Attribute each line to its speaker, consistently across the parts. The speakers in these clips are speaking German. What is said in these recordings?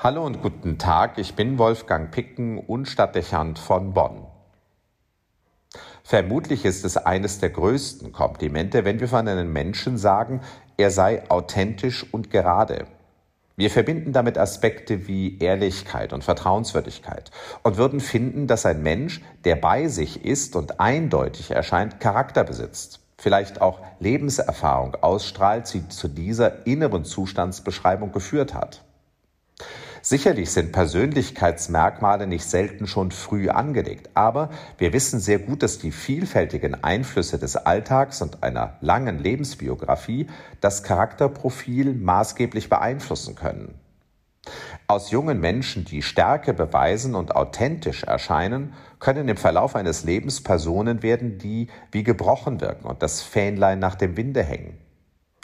Speaker 1: Hallo und guten Tag, ich bin Wolfgang Picken und Stadtdechant von Bonn. Vermutlich ist es eines der größten Komplimente, wenn wir von einem Menschen sagen, er sei authentisch und gerade. Wir verbinden damit Aspekte wie Ehrlichkeit und Vertrauenswürdigkeit und würden finden, dass ein Mensch, der bei sich ist und eindeutig erscheint, Charakter besitzt, vielleicht auch Lebenserfahrung ausstrahlt, die zu dieser inneren Zustandsbeschreibung geführt hat. Sicherlich sind Persönlichkeitsmerkmale nicht selten schon früh angelegt, aber wir wissen sehr gut, dass die vielfältigen Einflüsse des Alltags und einer langen Lebensbiografie das Charakterprofil maßgeblich beeinflussen können. Aus jungen Menschen, die Stärke beweisen und authentisch erscheinen, können im Verlauf eines Lebens Personen werden, die wie gebrochen wirken und das Fähnlein nach dem Winde hängen.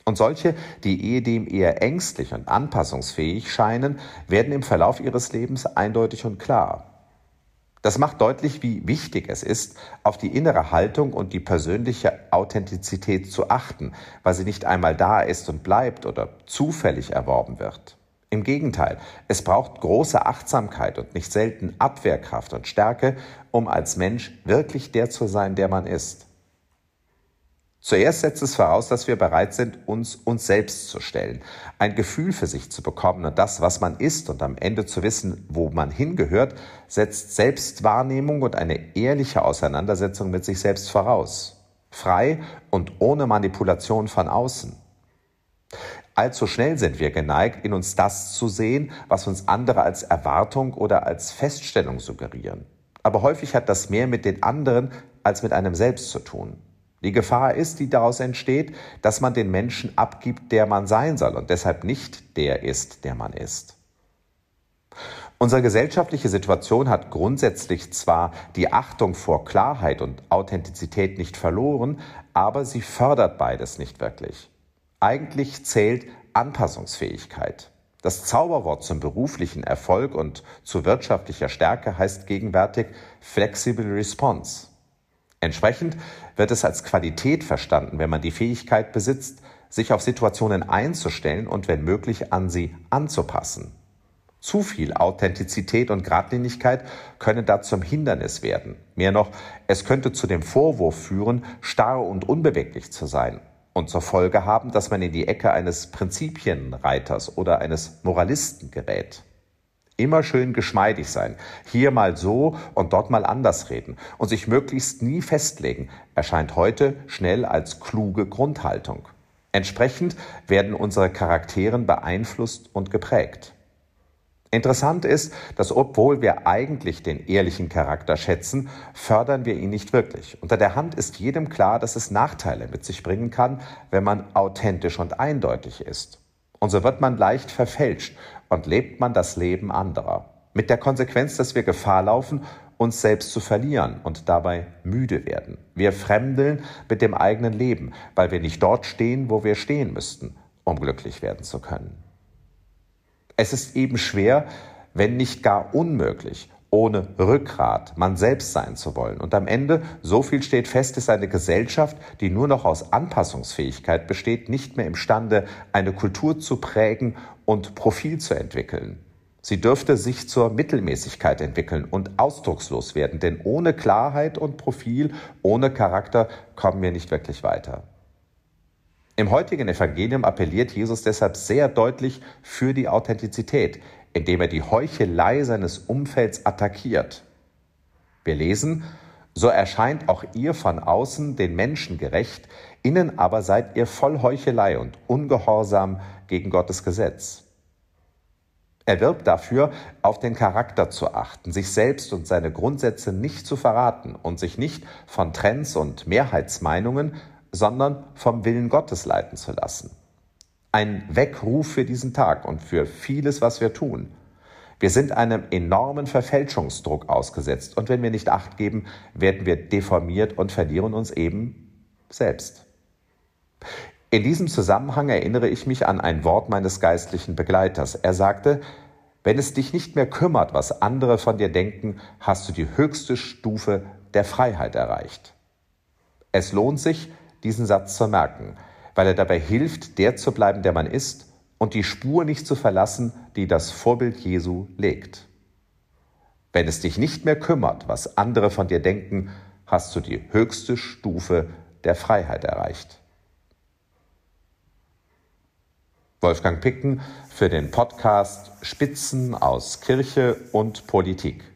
Speaker 1: Und solche, die ehedem eher ängstlich und anpassungsfähig scheinen, werden im Verlauf ihres Lebens eindeutig und klar. Das macht deutlich, wie wichtig es ist, auf die innere Haltung und die persönliche Authentizität zu achten, weil sie nicht einmal da ist und bleibt oder zufällig erworben wird. Im Gegenteil, es braucht große Achtsamkeit und nicht selten Abwehrkraft und Stärke, um als Mensch wirklich der zu sein, der man ist. Zuerst setzt es voraus, dass wir bereit sind, uns uns selbst zu stellen, ein Gefühl für sich zu bekommen und das, was man ist und am Ende zu wissen, wo man hingehört, setzt Selbstwahrnehmung und eine ehrliche Auseinandersetzung mit sich selbst voraus. Frei und ohne Manipulation von außen. Allzu schnell sind wir geneigt, in uns das zu sehen, was uns andere als Erwartung oder als Feststellung suggerieren. Aber häufig hat das mehr mit den anderen als mit einem selbst zu tun. Die Gefahr ist, die daraus entsteht, dass man den Menschen abgibt, der man sein soll und deshalb nicht der ist, der man ist. Unsere gesellschaftliche Situation hat grundsätzlich zwar die Achtung vor Klarheit und Authentizität nicht verloren, aber sie fördert beides nicht wirklich. Eigentlich zählt Anpassungsfähigkeit. Das Zauberwort zum beruflichen Erfolg und zu wirtschaftlicher Stärke heißt gegenwärtig Flexible Response. Entsprechend wird es als Qualität verstanden, wenn man die Fähigkeit besitzt, sich auf Situationen einzustellen und wenn möglich an sie anzupassen. Zu viel Authentizität und Gradlinigkeit können da zum Hindernis werden. Mehr noch, es könnte zu dem Vorwurf führen, starr und unbeweglich zu sein und zur Folge haben, dass man in die Ecke eines Prinzipienreiters oder eines Moralisten gerät. Immer schön geschmeidig sein, hier mal so und dort mal anders reden und sich möglichst nie festlegen, erscheint heute schnell als kluge Grundhaltung. Entsprechend werden unsere Charakteren beeinflusst und geprägt. Interessant ist, dass obwohl wir eigentlich den ehrlichen Charakter schätzen, fördern wir ihn nicht wirklich. Unter der Hand ist jedem klar, dass es Nachteile mit sich bringen kann, wenn man authentisch und eindeutig ist. Und so wird man leicht verfälscht und lebt man das Leben anderer. Mit der Konsequenz, dass wir Gefahr laufen, uns selbst zu verlieren und dabei müde werden. Wir fremdeln mit dem eigenen Leben, weil wir nicht dort stehen, wo wir stehen müssten, um glücklich werden zu können. Es ist eben schwer, wenn nicht gar unmöglich, ohne Rückgrat man selbst sein zu wollen. Und am Ende, so viel steht fest, ist eine Gesellschaft, die nur noch aus Anpassungsfähigkeit besteht, nicht mehr imstande, eine Kultur zu prägen und Profil zu entwickeln. Sie dürfte sich zur Mittelmäßigkeit entwickeln und ausdruckslos werden, denn ohne Klarheit und Profil, ohne Charakter kommen wir nicht wirklich weiter. Im heutigen Evangelium appelliert Jesus deshalb sehr deutlich für die Authentizität indem er die Heuchelei seines Umfelds attackiert. Wir lesen, so erscheint auch ihr von außen den Menschen gerecht, innen aber seid ihr voll Heuchelei und ungehorsam gegen Gottes Gesetz. Er wirbt dafür, auf den Charakter zu achten, sich selbst und seine Grundsätze nicht zu verraten und sich nicht von Trends und Mehrheitsmeinungen, sondern vom Willen Gottes leiten zu lassen ein Weckruf für diesen Tag und für vieles, was wir tun. Wir sind einem enormen Verfälschungsdruck ausgesetzt und wenn wir nicht acht geben, werden wir deformiert und verlieren uns eben selbst. In diesem Zusammenhang erinnere ich mich an ein Wort meines geistlichen Begleiters. Er sagte, wenn es dich nicht mehr kümmert, was andere von dir denken, hast du die höchste Stufe der Freiheit erreicht. Es lohnt sich, diesen Satz zu merken weil er dabei hilft, der zu bleiben, der man ist und die Spur nicht zu verlassen, die das Vorbild Jesu legt. Wenn es dich nicht mehr kümmert, was andere von dir denken, hast du die höchste Stufe der Freiheit erreicht. Wolfgang Picken für den Podcast Spitzen aus Kirche und Politik.